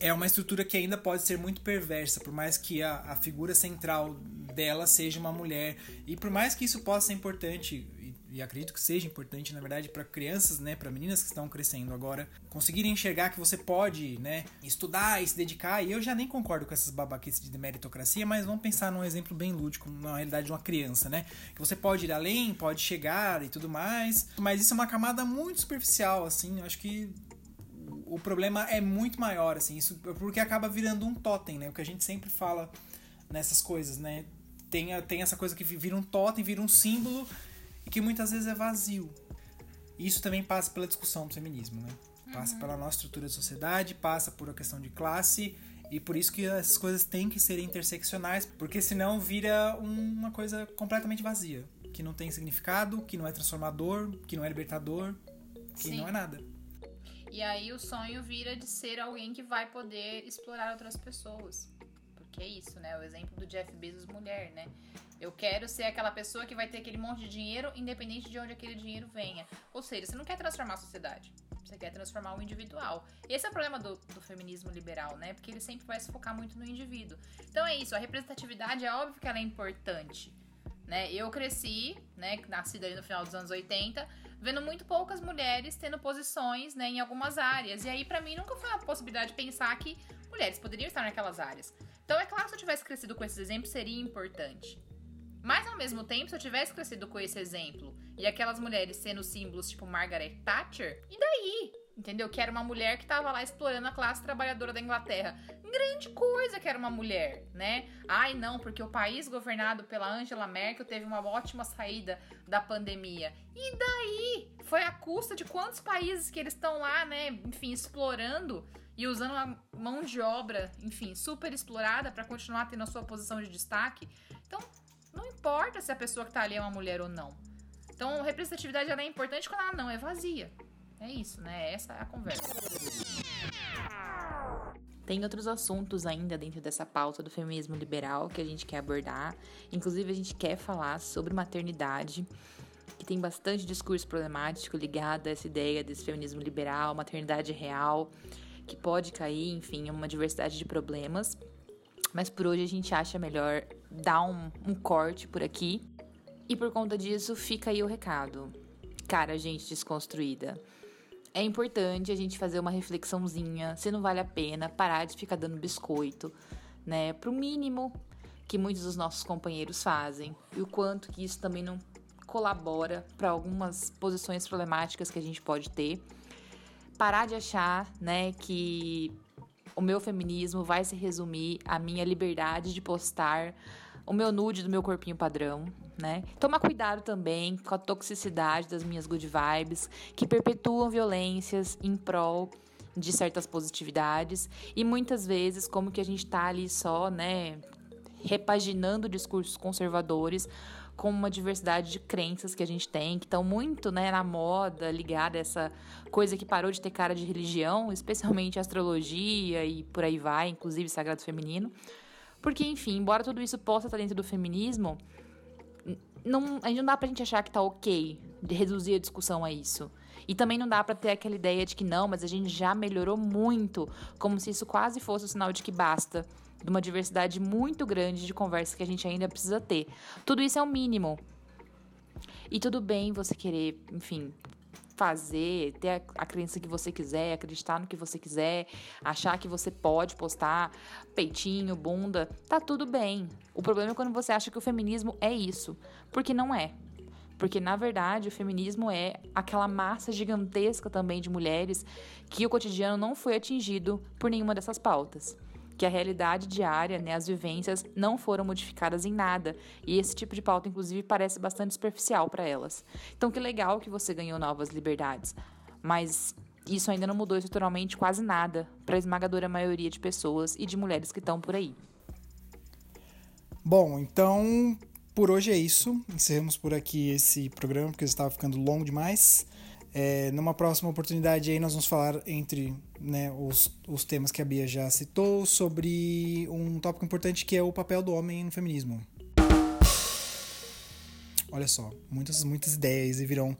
é uma estrutura que ainda pode ser muito perversa, por mais que a, a figura central dela seja uma mulher. E por mais que isso possa ser importante, e acredito que seja importante, na verdade, para crianças, né, para meninas que estão crescendo agora, conseguirem enxergar que você pode, né, estudar e se dedicar. E eu já nem concordo com essas babaquices de meritocracia, mas vamos pensar num exemplo bem lúdico, na realidade de uma criança, né? Que você pode ir além, pode chegar e tudo mais. Mas isso é uma camada muito superficial, assim. Eu acho que o problema é muito maior, assim, isso porque acaba virando um totem, né? O que a gente sempre fala nessas coisas, né? Tem, tem essa coisa que vira um totem, vira um símbolo e que muitas vezes é vazio. Isso também passa pela discussão do feminismo, né? Passa uhum. pela nossa estrutura de sociedade, passa por a questão de classe e por isso que essas coisas têm que ser interseccionais, porque senão vira uma coisa completamente vazia, que não tem significado, que não é transformador, que não é libertador, que Sim. não é nada. E aí o sonho vira de ser alguém que vai poder explorar outras pessoas. Porque é isso, né? O exemplo do Jeff Bezos mulher, né? Eu quero ser aquela pessoa que vai ter aquele monte de dinheiro, independente de onde aquele dinheiro venha. Ou seja, você não quer transformar a sociedade. Você quer transformar o individual. Esse é o problema do, do, feminismo liberal, né? Porque ele sempre vai se focar muito no indivíduo. Então é isso, a representatividade é óbvio que ela é importante. Né? Eu cresci, né, nascida ali no final dos anos 80, vendo muito poucas mulheres tendo posições né, em algumas áreas. E aí, para mim, nunca foi uma possibilidade de pensar que mulheres poderiam estar naquelas áreas. Então, é claro se eu tivesse crescido com esses exemplos, seria importante. Mas ao mesmo tempo, se eu tivesse crescido com esse exemplo e aquelas mulheres sendo símbolos tipo Margaret Thatcher, e daí? entendeu? Que era uma mulher que estava lá explorando a classe trabalhadora da Inglaterra. Grande coisa que era uma mulher, né? Ai, não, porque o país governado pela Angela Merkel teve uma ótima saída da pandemia. E daí? Foi a custa de quantos países que eles estão lá, né? Enfim, explorando e usando uma mão de obra, enfim, super explorada para continuar tendo a sua posição de destaque. Então, não importa se a pessoa que tá ali é uma mulher ou não. Então, representatividade é importante quando ela não é vazia. É isso, né? Essa é a conversa. Tem outros assuntos ainda dentro dessa pauta do feminismo liberal que a gente quer abordar. Inclusive, a gente quer falar sobre maternidade, que tem bastante discurso problemático ligado a essa ideia desse feminismo liberal, maternidade real, que pode cair, enfim, em uma diversidade de problemas. Mas por hoje a gente acha melhor dar um, um corte por aqui. E por conta disso, fica aí o recado. Cara, gente desconstruída é importante a gente fazer uma reflexãozinha se não vale a pena parar de ficar dando biscoito, né? Pro mínimo que muitos dos nossos companheiros fazem e o quanto que isso também não colabora para algumas posições problemáticas que a gente pode ter. Parar de achar, né, que o meu feminismo vai se resumir à minha liberdade de postar o meu nude do meu corpinho padrão, né? Tomar cuidado também com a toxicidade das minhas good vibes, que perpetuam violências em prol de certas positividades e muitas vezes como que a gente tá ali só, né, repaginando discursos conservadores com uma diversidade de crenças que a gente tem, que estão muito né, na moda, ligada a essa coisa que parou de ter cara de religião, especialmente astrologia e por aí vai, inclusive sagrado feminino. Porque, enfim, embora tudo isso possa estar dentro do feminismo, não, a gente não dá pra gente achar que tá ok de reduzir a discussão a isso. E também não dá para ter aquela ideia de que não, mas a gente já melhorou muito, como se isso quase fosse o sinal de que basta, de uma diversidade muito grande de conversa que a gente ainda precisa ter. Tudo isso é o mínimo. E tudo bem você querer, enfim, fazer, ter a, a crença que você quiser, acreditar no que você quiser, achar que você pode postar peitinho, bunda, tá tudo bem. O problema é quando você acha que o feminismo é isso, porque não é. Porque, na verdade, o feminismo é aquela massa gigantesca também de mulheres que o cotidiano não foi atingido por nenhuma dessas pautas que a realidade diária, né, as vivências não foram modificadas em nada. E esse tipo de pauta, inclusive, parece bastante superficial para elas. Então, que legal que você ganhou novas liberdades, mas isso ainda não mudou estruturalmente quase nada para a esmagadora maioria de pessoas e de mulheres que estão por aí. Bom, então por hoje é isso. Encerramos por aqui esse programa porque estava ficando longo demais. É, numa próxima oportunidade aí nós vamos falar entre né, os, os temas que a Bia já citou sobre um tópico importante que é o papel do homem no feminismo. Olha só, muitas, muitas ideias e virão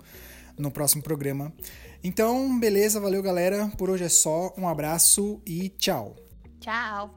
no próximo programa. Então, beleza, valeu galera. Por hoje é só. Um abraço e tchau. Tchau.